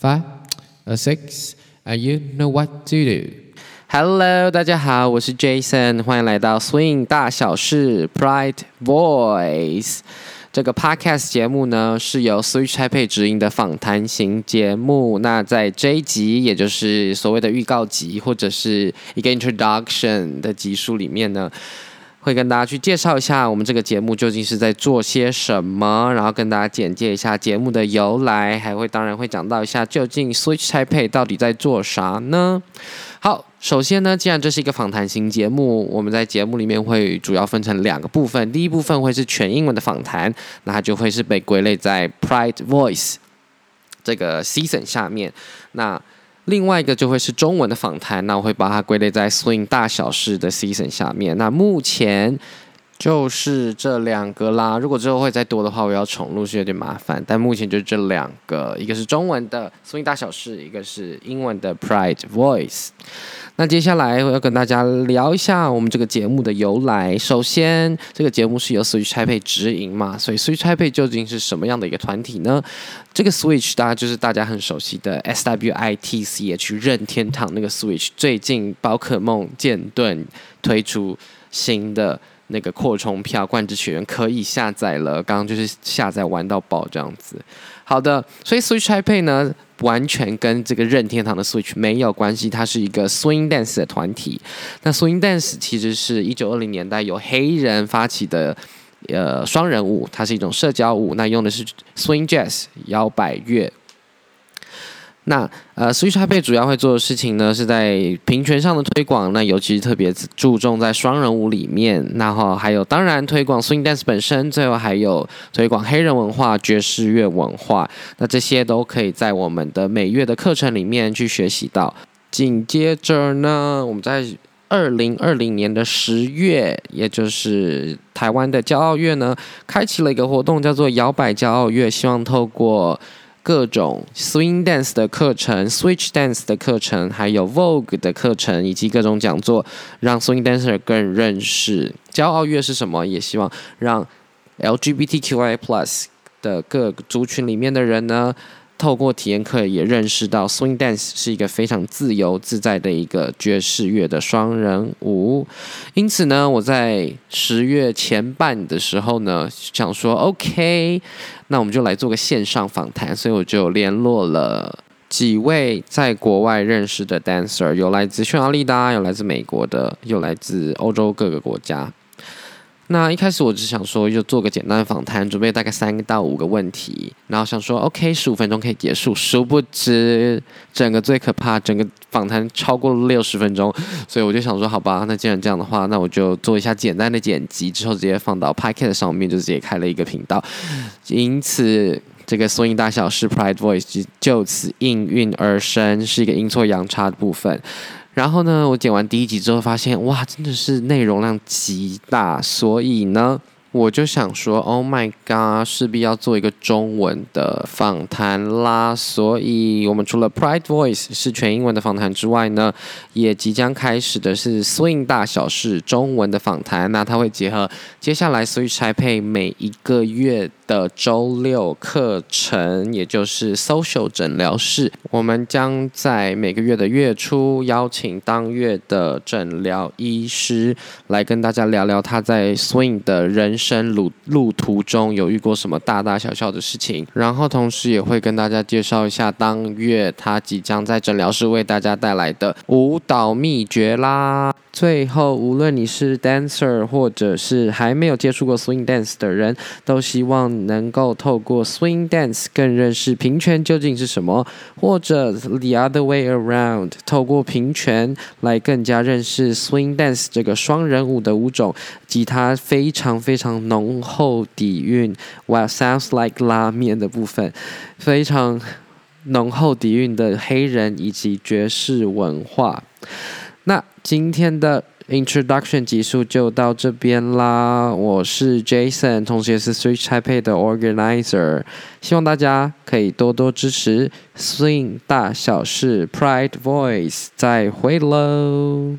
five, a six, and you know what to do. Hello，大家好，我是 Jason，欢迎来到 Swing 大小事 Pride Voice 这个 Podcast 节目呢，是由 Switch Taipei 直营的访谈型节目。那在这一集，也就是所谓的预告集或者是一个 Introduction 的集数里面呢。会跟大家去介绍一下我们这个节目究竟是在做些什么，然后跟大家简介一下节目的由来，还会当然会讲到一下究竟 Switch type 到底在做啥呢？好，首先呢，既然这是一个访谈型节目，我们在节目里面会主要分成两个部分，第一部分会是全英文的访谈，那它就会是被归类在 Pride Voice 这个 season 下面，那。另外一个就会是中文的访谈，那我会把它归类在 Swing 大小事的 season 下面。那目前就是这两个啦。如果之后会再多的话，我要重录是有点麻烦。但目前就这两个，一个是中文的 Swing 大小事，一个是英文的 Pride Voice。那接下来我要跟大家聊一下我们这个节目的由来。首先，这个节目是由 Switch Taipei 直营嘛，所以 Switch Taipei 究竟是什么样的一个团体呢？这个 Switch 大家就是大家很熟悉的 S W I T C H 任天堂那个 Switch。最近宝可梦剑盾推出新的那个扩充票，冠之学员可以下载了，刚刚就是下载玩到爆这样子。好的，所以 Switch Taipei 呢？完全跟这个任天堂的 Switch 没有关系，它是一个 Swing Dance 的团体。那 Swing Dance 其实是一九二零年代由黑人发起的，呃，双人舞，它是一种社交舞，那用的是 Swing Jazz 摇摆乐。那呃，switch happen 主要会做的事情呢，是在平权上的推广。那尤其是特别注重在双人舞里面，然后还有当然推广 Swing Dance 本身，最后还有推广黑人文化、爵士乐文化。那这些都可以在我们的每月的课程里面去学习到。紧接着呢，我们在二零二零年的十月，也就是台湾的骄傲月呢，开启了一个活动，叫做摇摆骄傲月，希望透过。各种 swing dance 的课程、switch dance 的课程，还有 vogue 的课程，以及各种讲座，让 swing dancer 更认识骄傲乐是什么。也希望让 LGBTQI plus 的各族群里面的人呢。透过体验课也认识到，swing dance 是一个非常自由自在的一个爵士乐的双人舞。因此呢，我在十月前半的时候呢，想说 OK，那我们就来做个线上访谈。所以我就联络了几位在国外认识的 dancer，有来自匈牙利的，有来自美国的，有来自欧洲各个国家。那一开始我只想说，就做个简单的访谈，准备大概三到五个问题，然后想说，OK，十五分钟可以结束。殊不知，整个最可怕，整个访谈超过了六十分钟，所以我就想说，好吧，那既然这样的话，那我就做一下简单的剪辑，之后直接放到 Podcast 上面，就直接开了一个频道。因此，这个缩音大小是 Pride Voice 就此应运而生，是一个阴错阳差的部分。然后呢，我剪完第一集之后，发现哇，真的是内容量极大，所以呢。我就想说，Oh my god，势必要做一个中文的访谈啦。所以，我们除了 Pride Voice 是全英文的访谈之外呢，也即将开始的是 Swing 大小事中文的访谈。那它会结合接下来 Switch Taipei 每一个月的周六课程，也就是 Social 诊疗室。我们将在每个月的月初邀请当月的诊疗医师来跟大家聊聊他在 Swing 的人。生路路途中有遇过什么大大小小的事情，然后同时也会跟大家介绍一下当月他即将在诊疗室为大家带来的舞蹈秘诀啦。最后，无论你是 dancer 或者是还没有接触过 swing dance 的人，都希望能够透过 swing dance 更认识平权究竟是什么，或者 the other way around，透过平权来更加认识 swing dance 这个双人舞的舞种及它非常非常常浓厚底蕴，well sounds like 拉面的部分，非常浓厚底蕴的黑人以及爵士文化。那今天的 introduction 集数就到这边啦，我是 Jason，同时也是 Switch Taipei 的 organizer，希望大家可以多多支持 Swing 大小事 Pride Voice，再会喽。